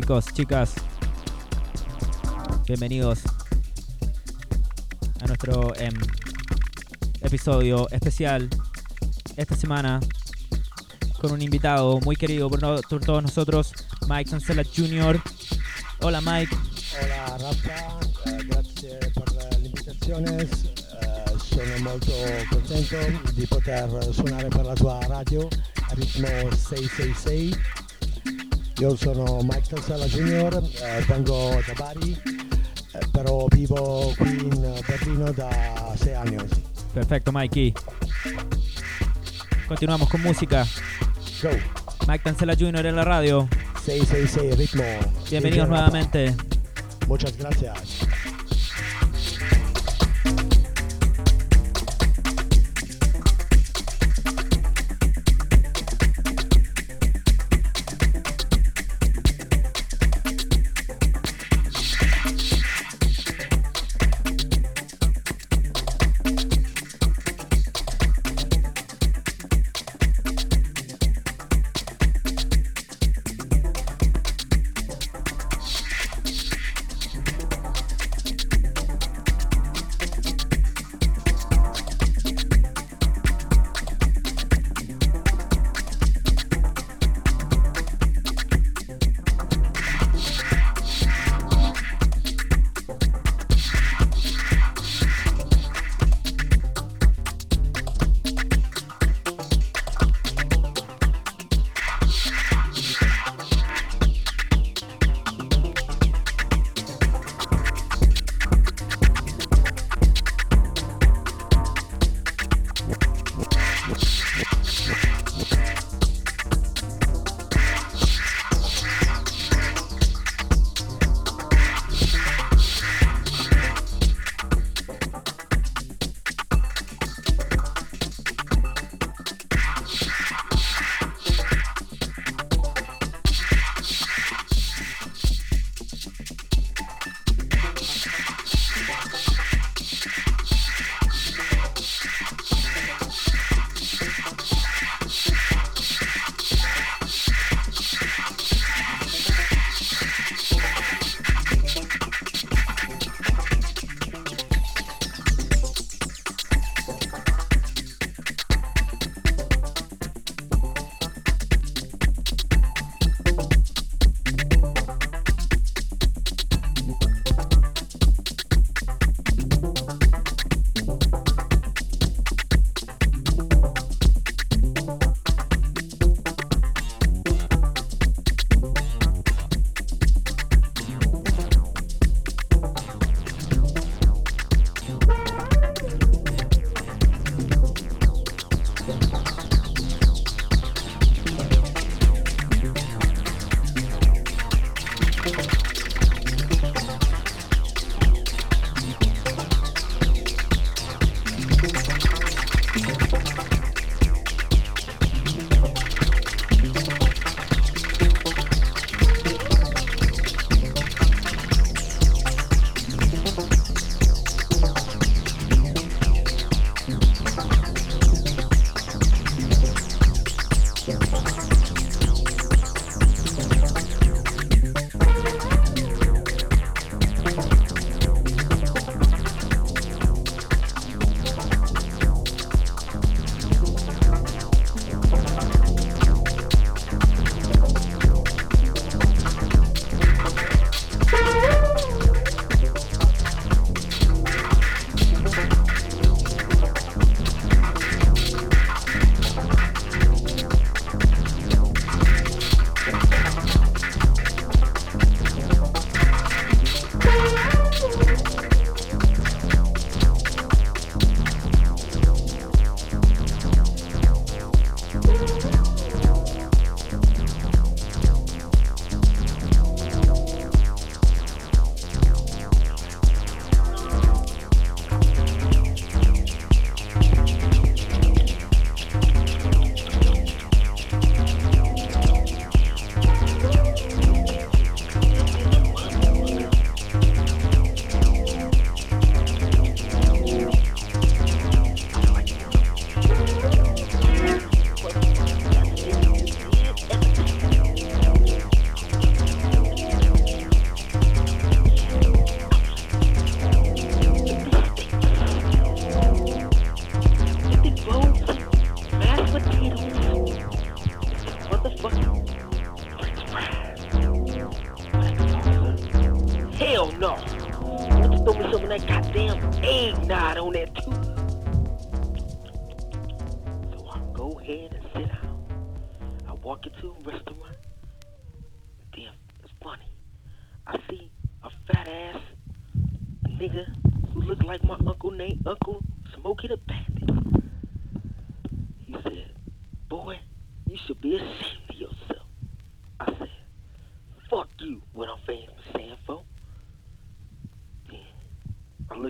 chicos, chicas. Bienvenidos a nuestro em, episodio especial esta semana con un invitado muy querido por, todos nosotros, Mike Sancela Jr. Hola Mike. Hola Rafa, eh, gracias por las invitaciones. Eh, sono molto contento di poter suonare per la tua radio a ritmo 666 Io sono Mike Tansella Jr., eh, vengo da Bari, eh, però vivo qui in Berlino da sei anni. Perfecto, Mikey. Continuamos con música. Go. Mike Tansella Jr. en la radio. 666 Ritmo. Bienvenidos nuevamente. Muchas gracias.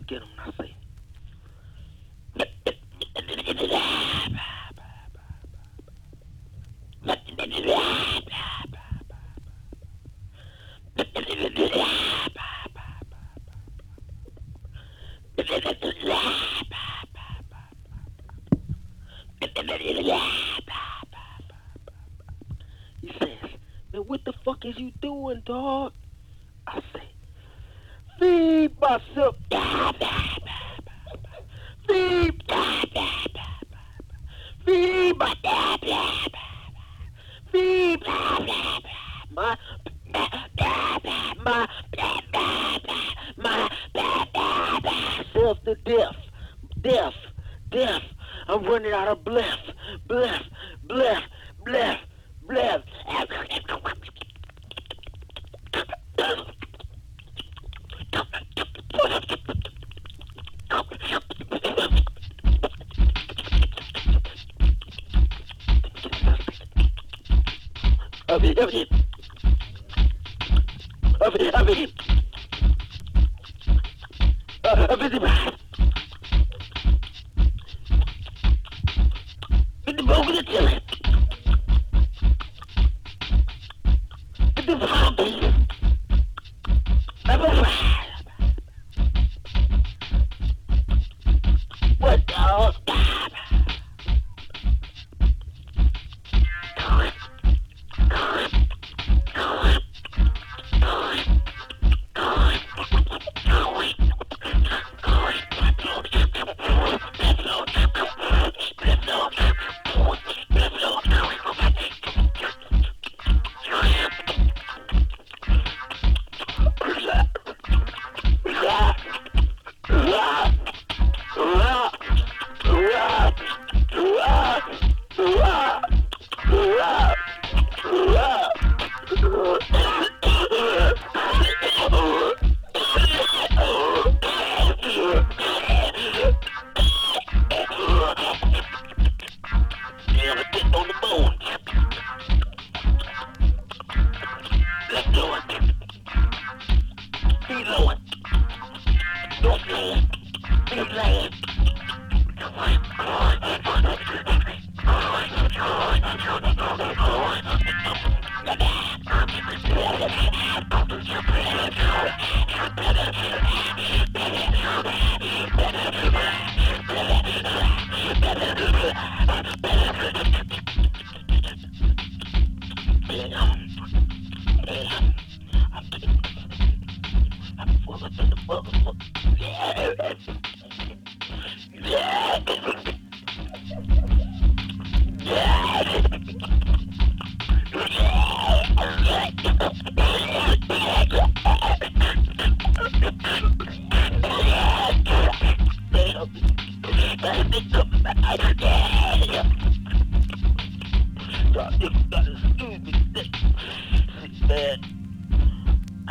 At him and say, He says, Man, what the fuck is you doing, dog?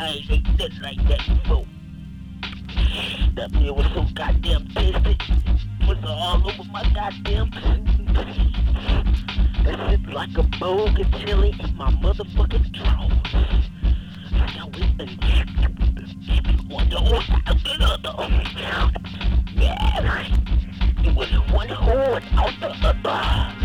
I ain't ate nothing like that before. That meal was so goddamn tasty. It was all over my goddamn That shit like a bowl of chili in my motherfucking drawers. Like I went and one the one after the other. Yeah. It was one horn out the other.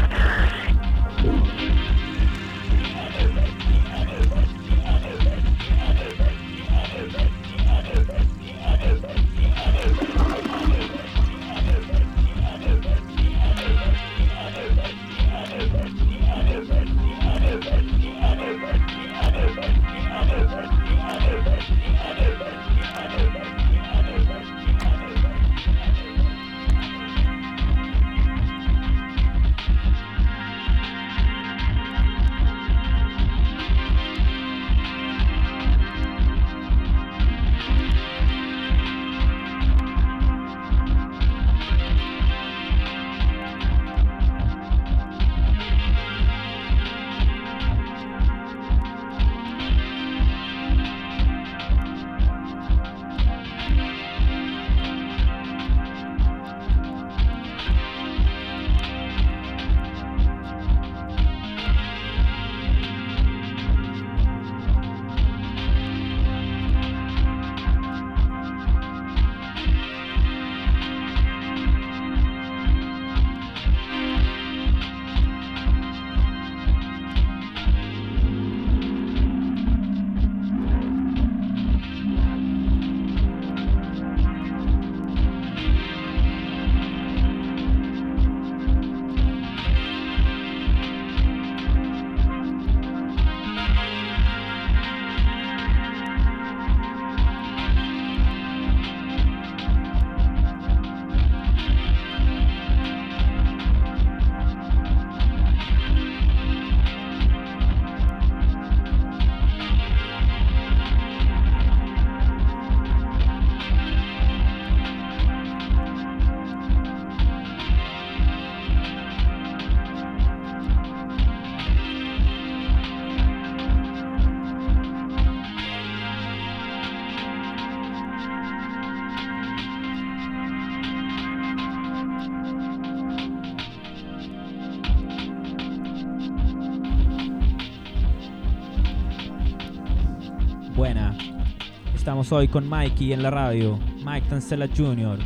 Estamos hoy con Mikey en la radio, Mike Tansella Jr.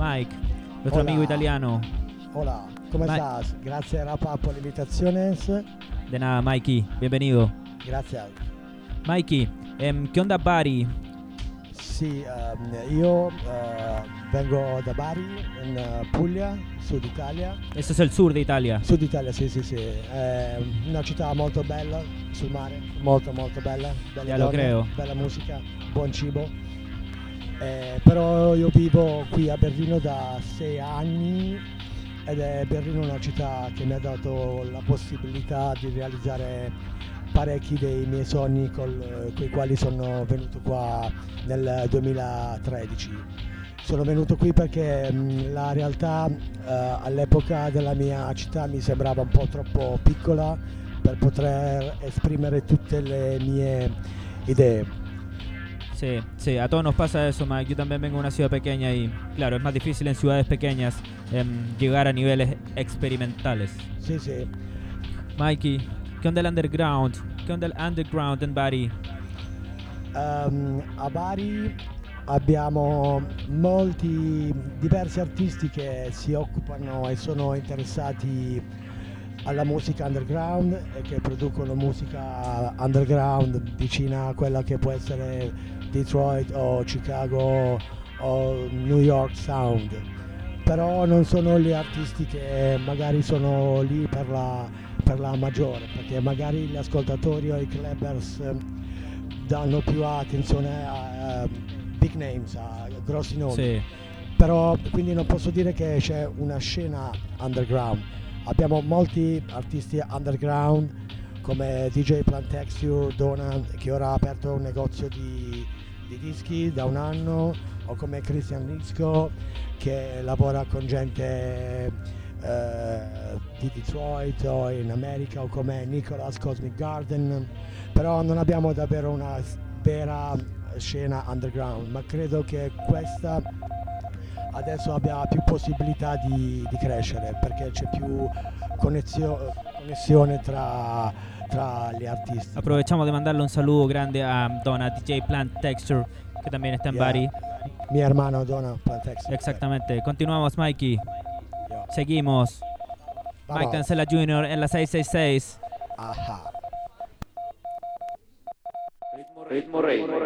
Mike, nuestro Hola. amigo italiano. Hola, ¿cómo Ma- estás? Gracias Rapa por la invitación. De nada, Mikey, bienvenido. Gracias. Mikey, em, ¿qué onda Bari? Sì, ehm, io eh, vengo da Bari, in eh, Puglia, Sud Italia. Es el sur de Italia. Sud Italia, sì, sì, sì. È una città molto bella sul mare, molto molto bella. Belle Ya lo donne, creo. Bella musica, buon cibo. Eh, però io vivo qui a Berlino da sei anni ed è Berlino una città che mi ha dato la possibilità di realizzare parecchi dei miei sogni con i quali sono venuto qua nel 2013. Sono venuto qui perché mh, la realtà eh, all'epoca della mia città mi sembrava un po' troppo piccola per poter esprimere tutte le mie idee. Sí, sí, a todos nos pasa eso, Mike. Yo también vengo de una ciudad pequeña y, claro, es más difícil en ciudades pequeñas em, llegar a niveles experimentales. Sì, sì. Mikey, ¿qué onda el underground? ¿Qué onda el underground en Bari? Ehm, a Bari abbiamo molti diversi artisti che si occupano e sono interessati alla musica underground e che producono musica underground vicina a quella che può essere Detroit o Chicago o New York Sound. Però non sono gli artisti che magari sono lì per la, per la maggiore, perché magari gli ascoltatori o i clubbers eh, danno più attenzione a, a big names, a grossi nomi. Sí, Però quindi non posso dire che c'è una scena underground. Abbiamo molti artisti underground come DJ Plant Texture, Dona, che ora ha aperto un negozio di, di dischi da un anno, o come Christian Lisco che lavora con gente eh, di Detroit o in America, o come Nicholas Cosmic Garden. Però non abbiamo davvero una vera scena underground, ma credo che questa adesso abbia più possibilità di, di crescere perché c'è più connezio- connessione tra, tra gli artisti. aprovechamos de mandarle un saludo grande a Donna DJ Plant Texture, que también está en Yeah. Bari. Mi hermano Dona Plantex. Exactamente. Continuamos, Mikey. Seguimos. Vamos. Mike Cancela Jr. en la 666. Ajá. Ritmo rey, ritmo rey, ritmo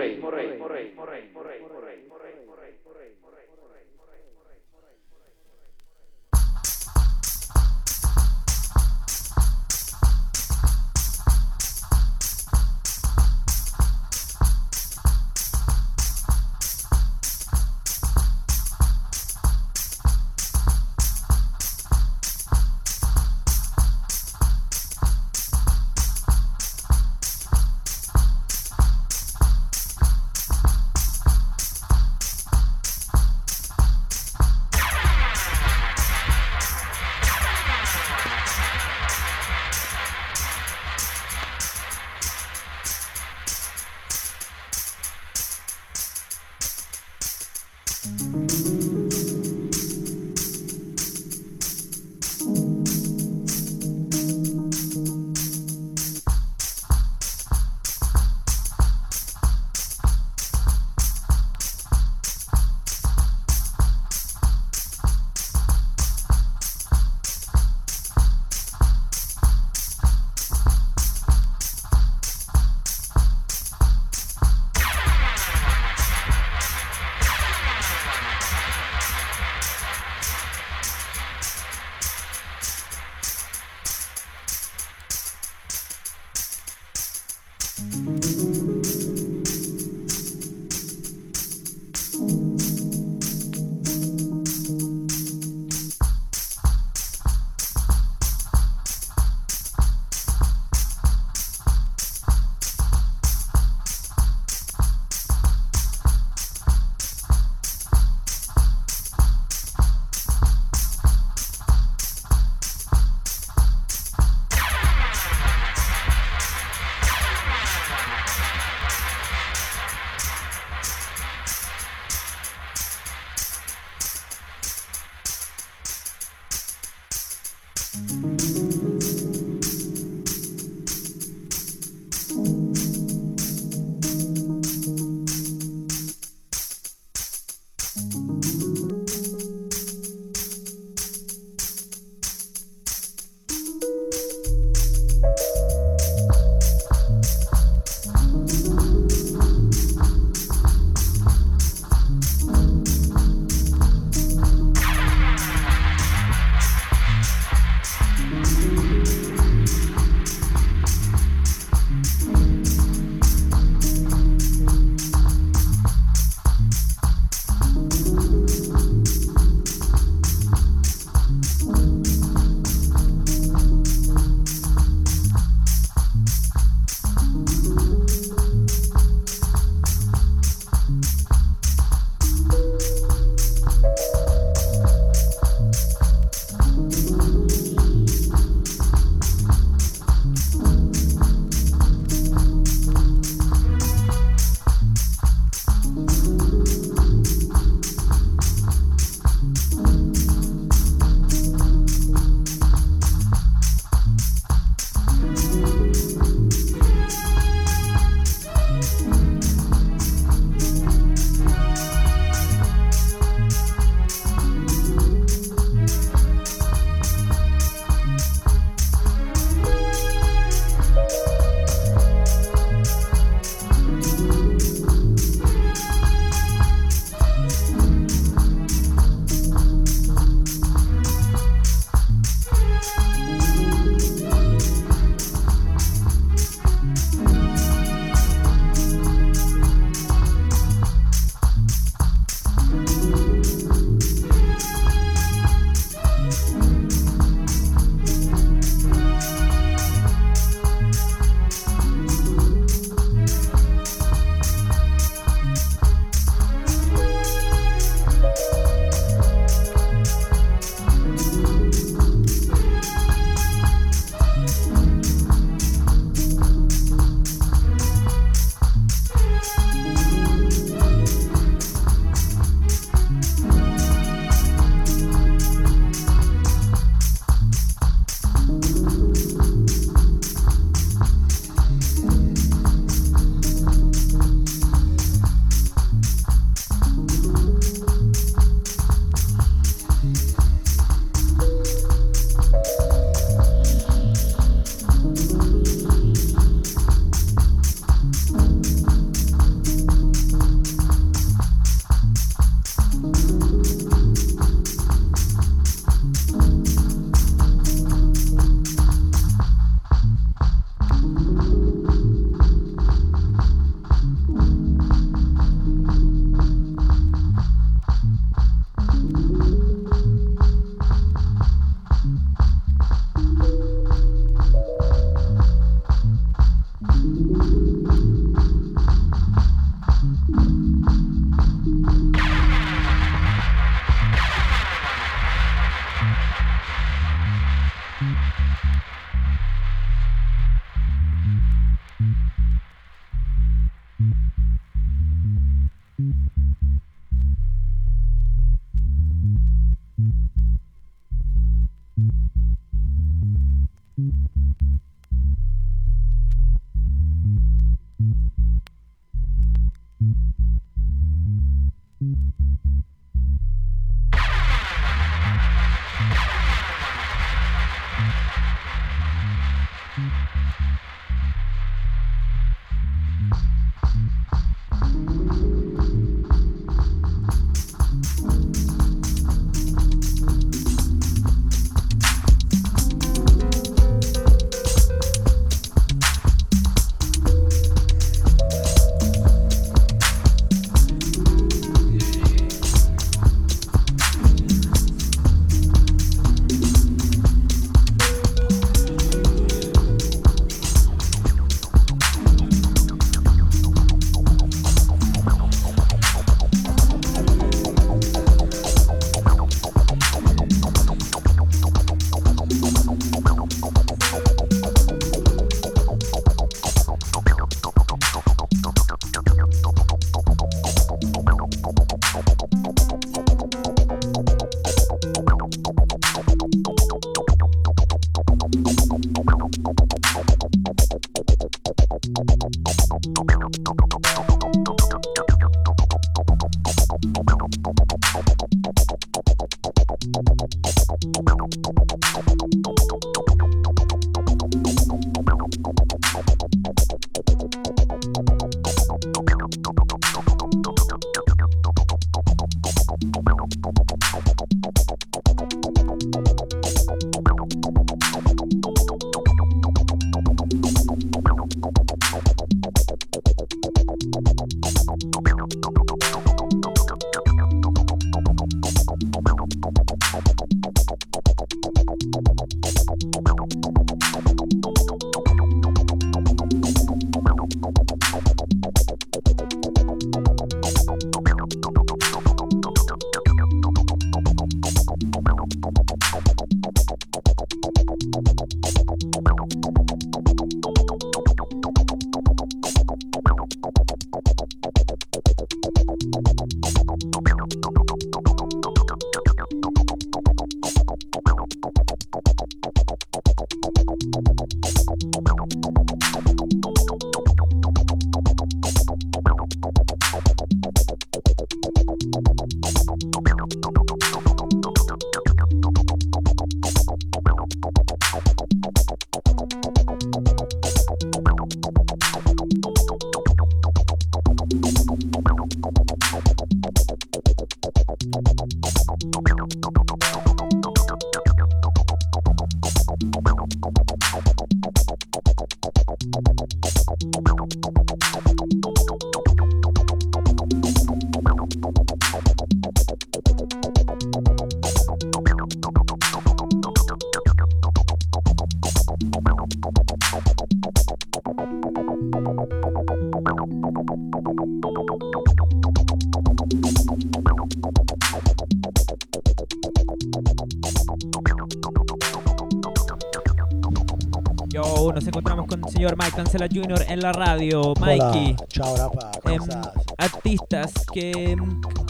Cancela Jr. en la radio. Mikey, Hola, ciao Rafa, em, stai? artistas, que,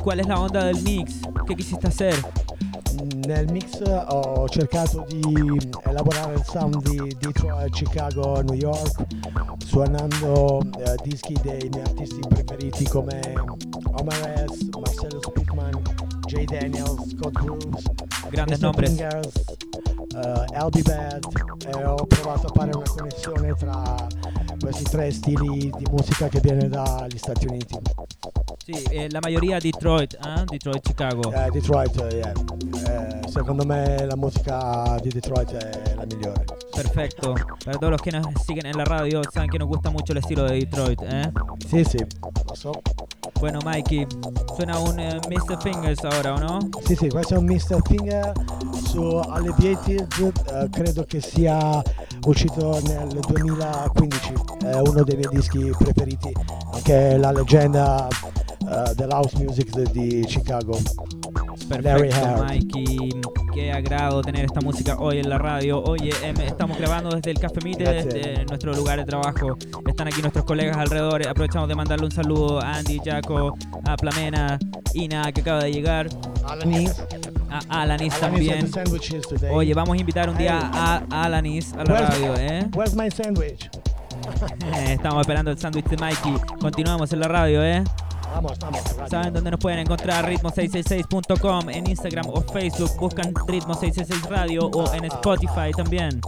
¿cuál es la onda del mix? ¿Qué quisiste hacer? Nel mix ho cercato di elaborare il sound di Detroit, Chicago, New York, suonando eh, dischi dei miei artisti preferiti come Omar S, Marcelo Speakman, Jay Daniels, Scott Grooves, Grandes Mr. nombres. Fingers, eh, LB Bad ho provato a fare una connessione tra questi tre stili di musica che viene dagli Stati Uniti. Sí, eh, la mayoría Detroit, ¿ah? Detroit, Chicago. Eh, Detroit, eh, yeah. Eh, secondo me la musica di Detroit è la migliore. Perfecto. Para todos los que nos siguen en la radio, saben que nos gusta mucho el estilo de Detroit, ¿eh? Sì, sì, lo so. Bueno, Mikey, suena un eh, Mr. Fingers ahora, ¿o no? Sì, sì, questo è un Mr. Finger su Alleviated, eh, credo che sia uscito nel 2015, è uno dei miei dischi preferiti, anche la leggenda eh, dell'house music de- di Chicago. Perfecto. Mikey. Qué agrado tener esta música hoy en la radio. Oye, em, estamos grabando desde el Café Mite, desde nuestro lugar de trabajo. Están aquí nuestros colegas alrededor. Aprovechamos de mandarle un saludo a Andy, Jaco, a Plamena, Ina, que acaba de llegar, Alanis, a Alanis Alanis también. Oye, vamos a invitar un día a a Alanis a la Where's- radio, ¿eh? Where's my sandwich? Estamos esperando el sándwich de Mikey. Continuamos en la radio, ¿eh? ¿Saben dónde nos pueden encontrar? Ritmo666.com en Instagram o Facebook. Buscan Ritmo666 Radio o en Spotify también.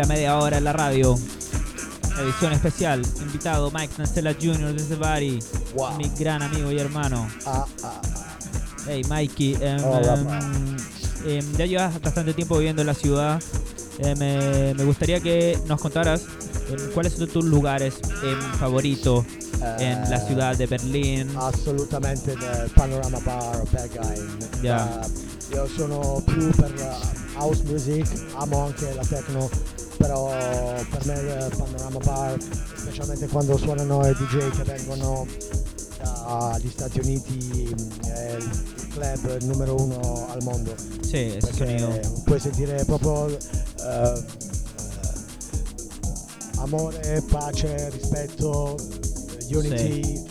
Primera media hora en la radio. Edición especial. Invitado Mike Nancela Jr. desde Bari. Wow. Mi gran amigo y hermano. Ah, ah, ah. Hey Mikey, Hola, em, ya llevas bastante tiempo viviendo en la ciudad. Eh, me, me gustaría que nos contaras cuáles son tus lugares favoritos en la Eh, ciudad de Berlín. Assolutamente del Panorama Bar Berghain. Yeah. Eh, io sono più per eh, house music, amo anche la techno, però per me il Panorama Bar, specialmente quando suonano i DJ che vengono dagli Stati Uniti, è il club numero uno al mondo. Sonido. puoi sentire proprio eh, eh, amore, pace, rispetto, eh, unity.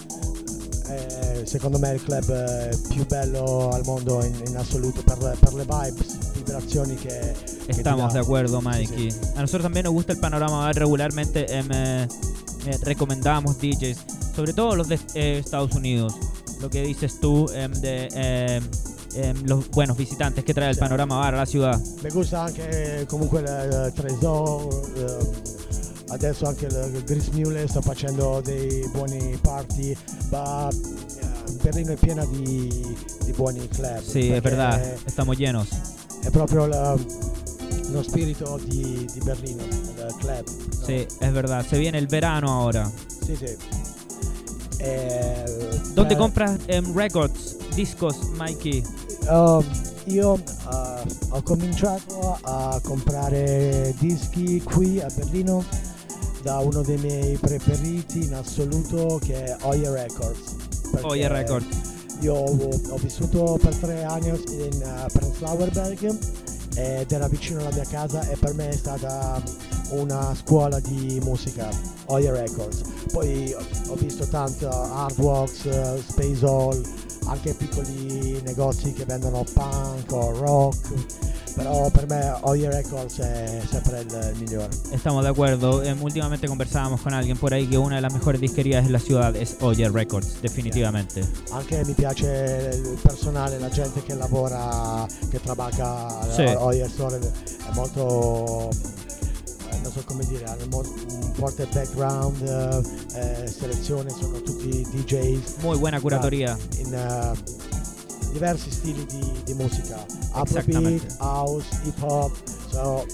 Eh, secondo me è il club eh, più bello al mondo in, in assoluto per, le- per le vibes, vibrazioni che, Estamos de acuerdo, Sì, Mikey. sì. A nosotros también nos gusta el panorama. Regularmente em, eh, eh, recomendamos DJs, sobre todo los de eh, Estados Unidos. Lo que dices tú em, de em, los buenos visitantes que trae el Sì. panorama bar a la ciudad. Mi gusta anche comunque il, eh, adesso anche il, Gris Mule sta facendo dei buoni party, ma eh, Berlino è piena di, di buoni club. Sí, es perché verdad. Estamos llenos. È proprio la- lo spirito di, di Berlino, del club. no? Sí, es verdad. Se viene el verano ahora. Sì, sì. Eh, ¿Dónde per- compras em, records, discos, Mikey? Um, io eh, ho cominciato a comprare dischi qui a Berlino da uno dei miei preferiti in assoluto che è Oye Records. Oye Records. Io ho, ho vissuto per tre anni in uh, Prenzlauer Berg ed era vicino alla mia casa e per me è stata una scuola di musica, Oye Records. Poi ho- visto tanto Hardworks, eh, Space Hall, anche piccoli negozi che vendono punk o rock, però per me Oye Records è sempre il, il migliore. Estamos de acuerdo. Em, últimamente conversábamos con alguien por ahí que una de las mejores disquerías en la ciudad es Oye Records, definitivamente. Anche mi piace il personale, la gente che lavora, che trabaja Sì. a Oye Store, è molto, eh, non so come dire, hanno un forte background, eh, eh, selezione, sono tutti DJs Muy buena curatoría. in eh, diversi stili di, di musica, Afrobeat, house, hip hop, so,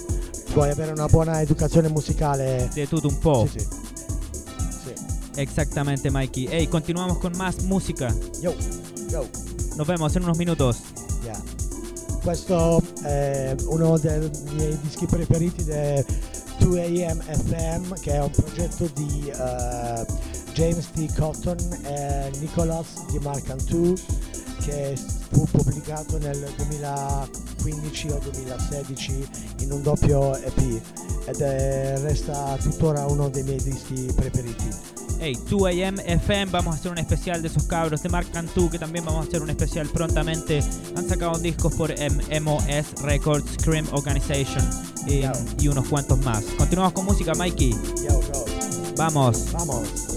puoi avere una buona educazione musicale. De tutto un po'. Sì, sì. Sì. Exactamente, Mikey. Hey, continuamos con más música. Yo, yo. Nos vemos en unos minutos. Yeah. Questo è uno dei miei dischi preferiti del 2AM FM, che è un progetto di eh, James T. Cotton e Nicholas di Mark Antù, che fu pubblicato nel 2015 o 2016 in un doppio EP ed è- resta tuttora uno dei miei dischi preferiti. Hey, 2AM FM, vamos a hacer un especial de esos cabros de Mark Cantú, que también vamos a hacer un especial prontamente. Han sacado discos por MOS Records, Cream Organization y unos cuantos más. Continuamos con música, Mikey. Yo, yo, Vamos. vamos!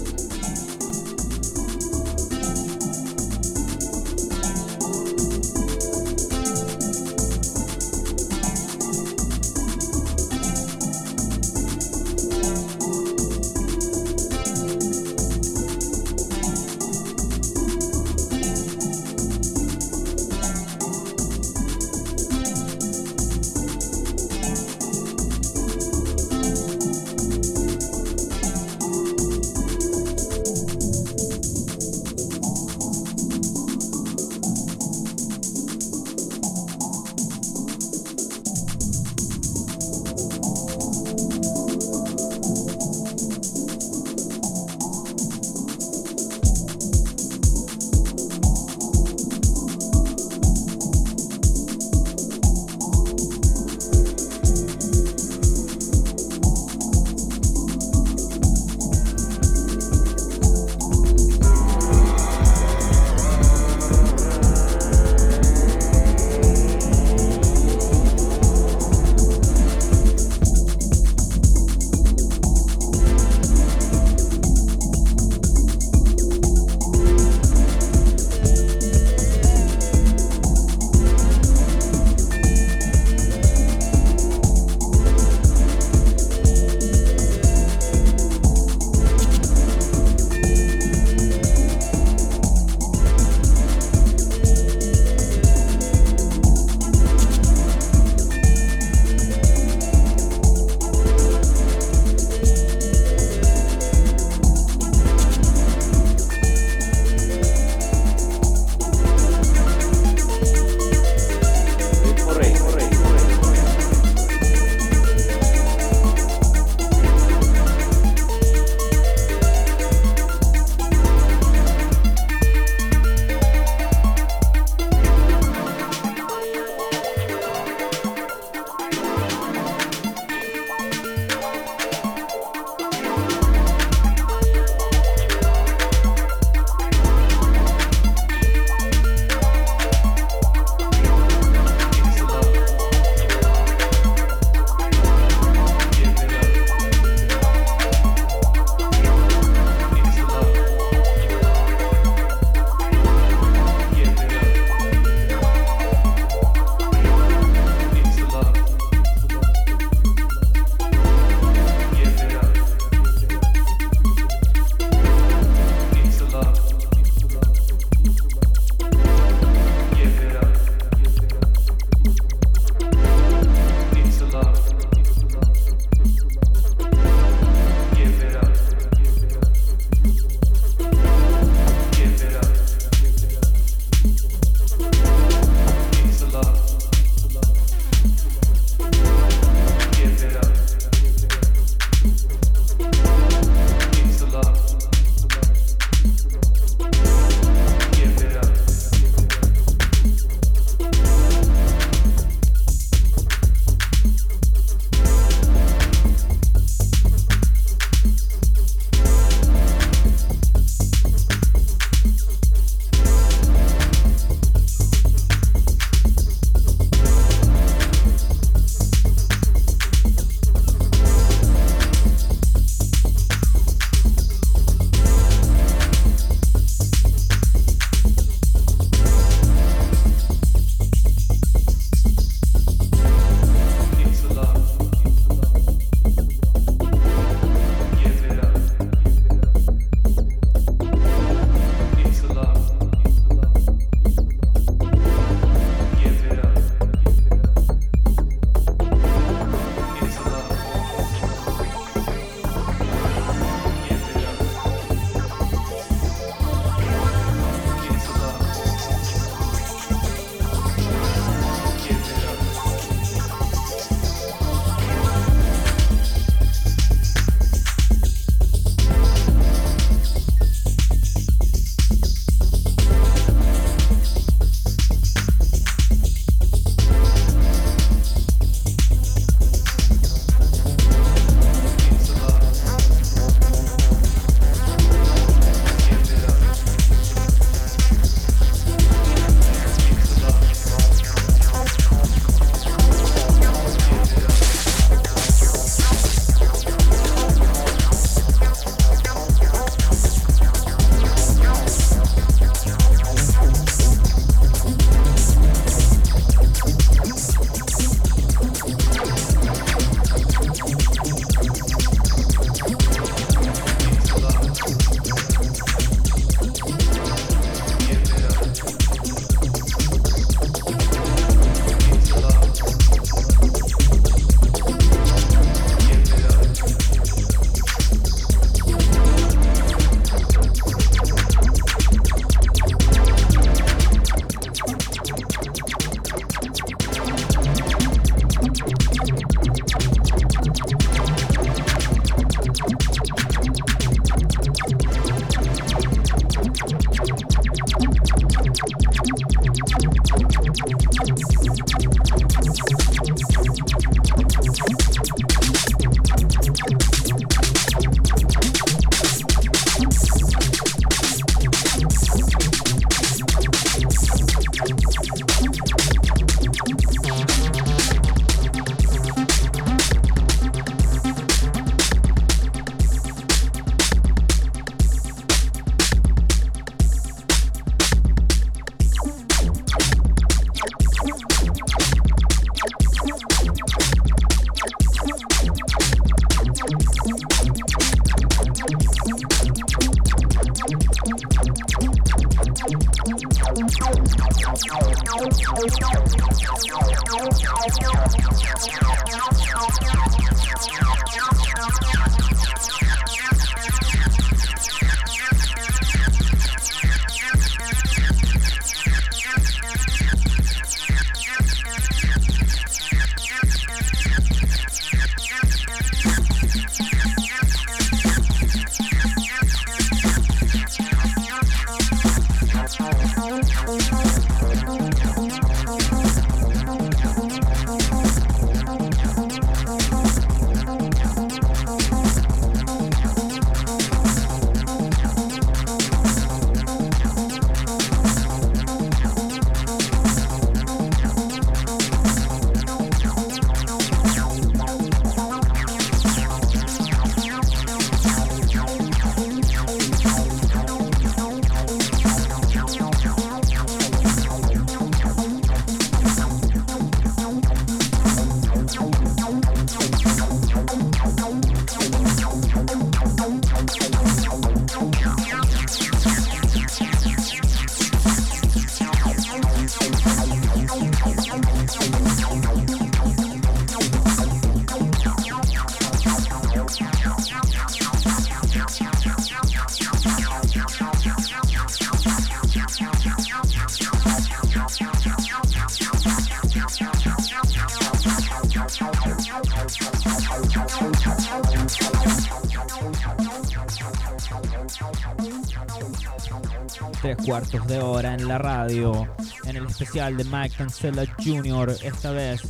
Tres cuartos de hora en la radio, en el especial de Mike Cancela Jr., esta vez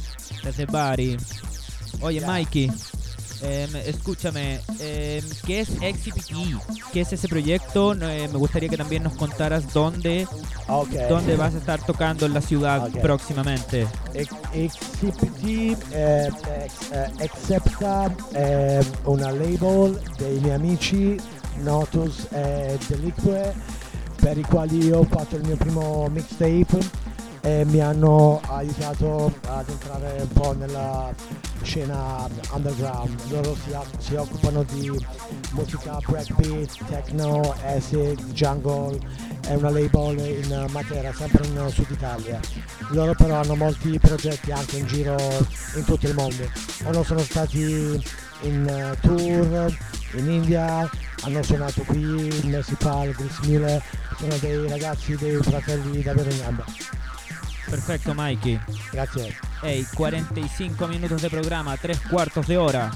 desde Bari. Oye, Mikey, em, escúchame, em, ¿qué es XCPT? ¿Qué es ese proyecto? Eh, me gustaría que también nos contaras dónde, Ok. dónde vas a estar tocando en la ciudad Ok. próximamente. XCPT eh, ex- eh, eh, una label dei miei amici Notus e Delique per i quali io ho fatto il mio primo mixtape e mi hanno aiutato ad entrare un po' nella scena underground. Loro si, si occupano di musica breakbeat, techno, acid, jungle, è una label in Matera, sempre in Sud Italia. Loro però hanno molti progetti anche in giro in tutto il mondo. Loro sono stati in tour in India, hanno suonato qui, in Municipal, Grismule, sono dei ragazzi, dei fratelli davvero in gamba. Perfecto, Mikey. Grazie. Hey, 45 minutos de programa, tres cuartos de hora.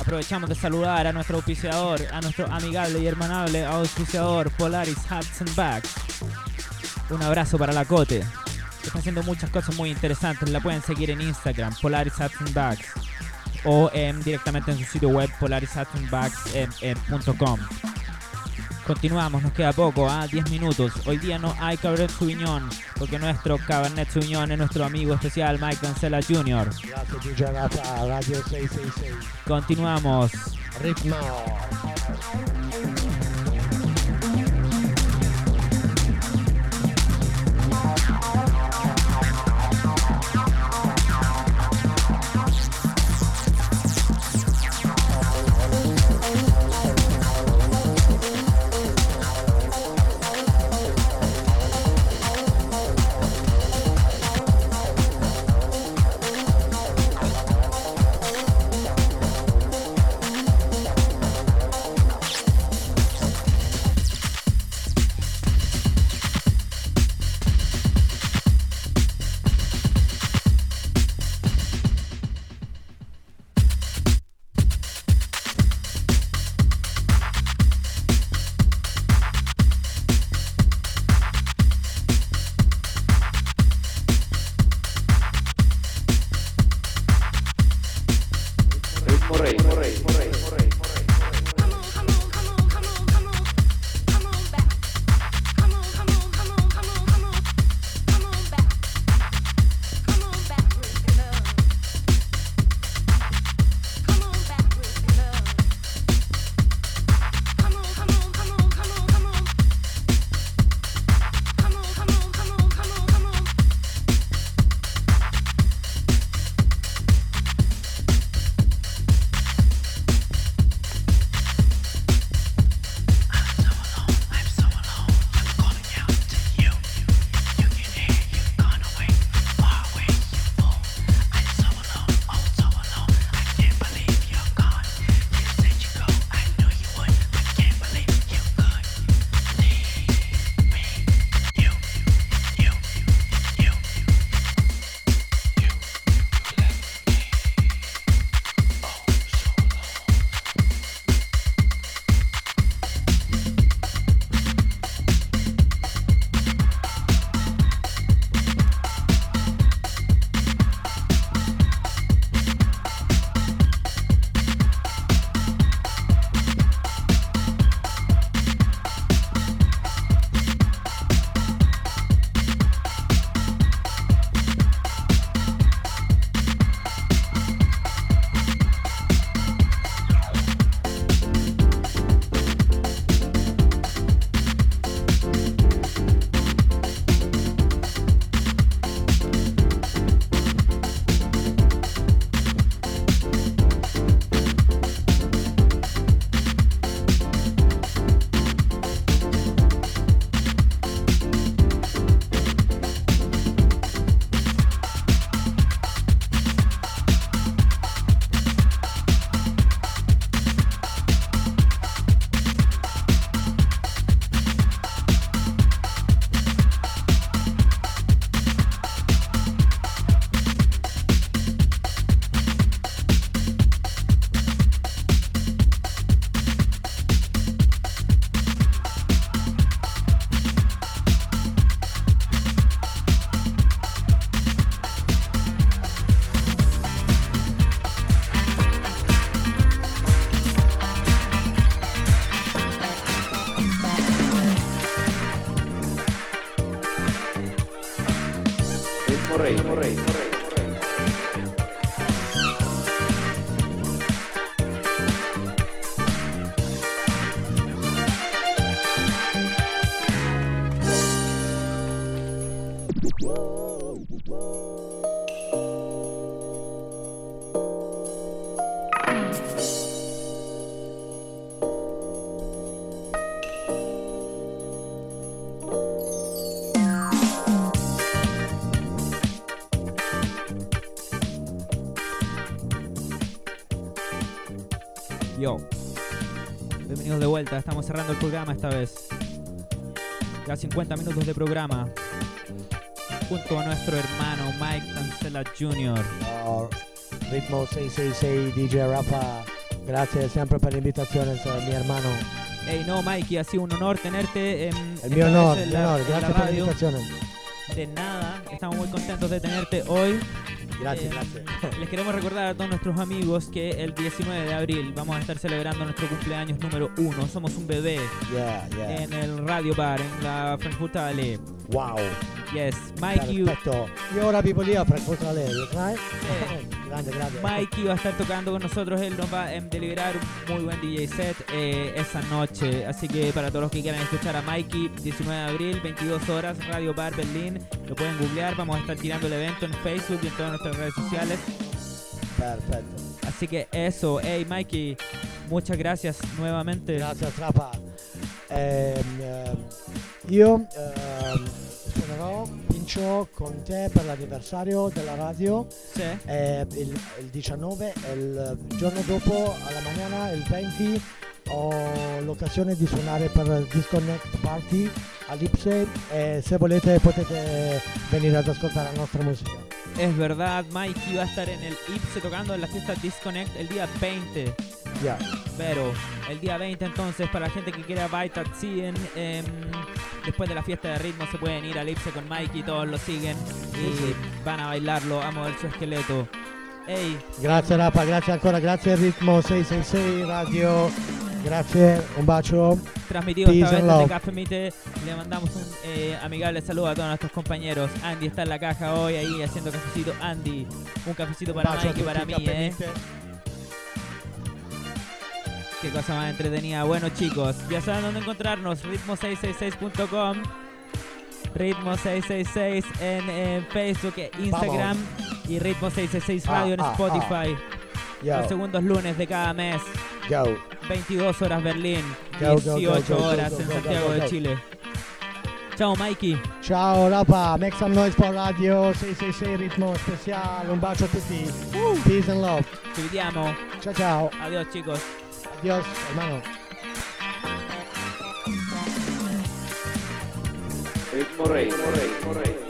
Aprovechamos de saludar a nuestro auspiciador, a nuestro amigable y hermanable auspiciador Polaris Hats and Bags. Un abrazo para la Cote. Está haciendo muchas cosas muy interesantes. La pueden seguir en Instagram, Polaris Hats and Bags. O directamente en su sitio web, polarishatsandbags.com. Continuamos, nos queda poco, a 10 minutos. Hoy día no hay Cabernet Sauvignon, porque nuestro Cabernet Sauvignon es nuestro amigo especial Mike Cancela Jr. Rafa, Radio 666. Continuamos. Ritmo cerrando el programa esta vez. Ya 50 minutos de programa. Junto a nuestro hermano Mike Cancela Jr. Oh, Ritmo 666, DJ Rafa. Gracias siempre per l'invitazione, eh, mi hermano. Hey, no, Mikey, ha sido un honor tenerte en, El vez honor, en mi la, honor. en la Grazie per radio. l'invitazione. De nada, estamos muy contentos de tenerte hoy. Grazie, Eh, grazie. Les queremos recordar a todos nuestros amigos que el 19 de abril vamos a estar celebrando nuestro cumpleaños número uno. Somos un bebé Yeah, yeah. en el Radio Bar en la Frankfurt Allee. Wow. Yes, Mikey, Perfetto. Io ora vivo lì a Frankfurt Lei, sai? Eh. Grande, grande. Mikey va a estar tocando con nosotros. Él nos va a em, deliberar un muy buen DJ set eh, esa noche. Así que para todos los que quieran escuchar a Mikey, 19 de abril, 22 horas, Radio Bar Berlín. Lo pueden googlear. Vamos a estar tirando el evento en Facebook y en todas nuestras redes sociales. Perfetto. Así que eso, hey Mikey, muchas gracias nuevamente. Grazie Rafa. Ehm, io ehm, Pincio con te per l'anniversario della radio Sí. eh, il, il 19 e il giorno dopo alla mañana il 20 ho l'occasione di suonare per Disconnect Party all'Ipse e se volete potete venire ad ascoltare la nostra musica. Es verdad, Mikey va a estar en el IPSE tocando en la fiesta Disconnect el día 20. Yeah. Pero el día 20 entonces para la gente que quiera Baitat siguen em, después de la fiesta de ritmo se pueden ir al IPSE con Mikey, todos lo siguen y van a bailarlo, a mover su esqueleto. Hey, Grazie Rafa, grazie ancora, grazie Ritmo 666 Radio, grazie, un bacio. transmitido Peace esta vez desde. Café Mite, le mandamos un eh, amigable saludo a todos nuestros compañeros. Andy está en la caja hoy ahí haciendo cafecito. Andy, un cafecito para a Mikey y para mí, eh. Qué cosa más entretenida. Bueno, chicos, ya saben dónde encontrarnos. Ritmo666.com. Ritmo666 en, en Facebook e Instagram. Y Ritmo666 Radio en Ah, ah, Spotify. Yo, Los segundos lunes de cada mes. yo. 22 horas Berlín. Go, 18 go, go, horas en go, Santiago go, de. Chile. Ciao, Mikey. Ciao Rafa, make some noise for Radio 666 Ritmo Speciale, un bacio a tutti. Peace and love. Ci vediamo. Ciao ciao. Adiós, chicos. Adios, hermano. Ritmo Rey, Ritmo Rey, Ritmo Rey,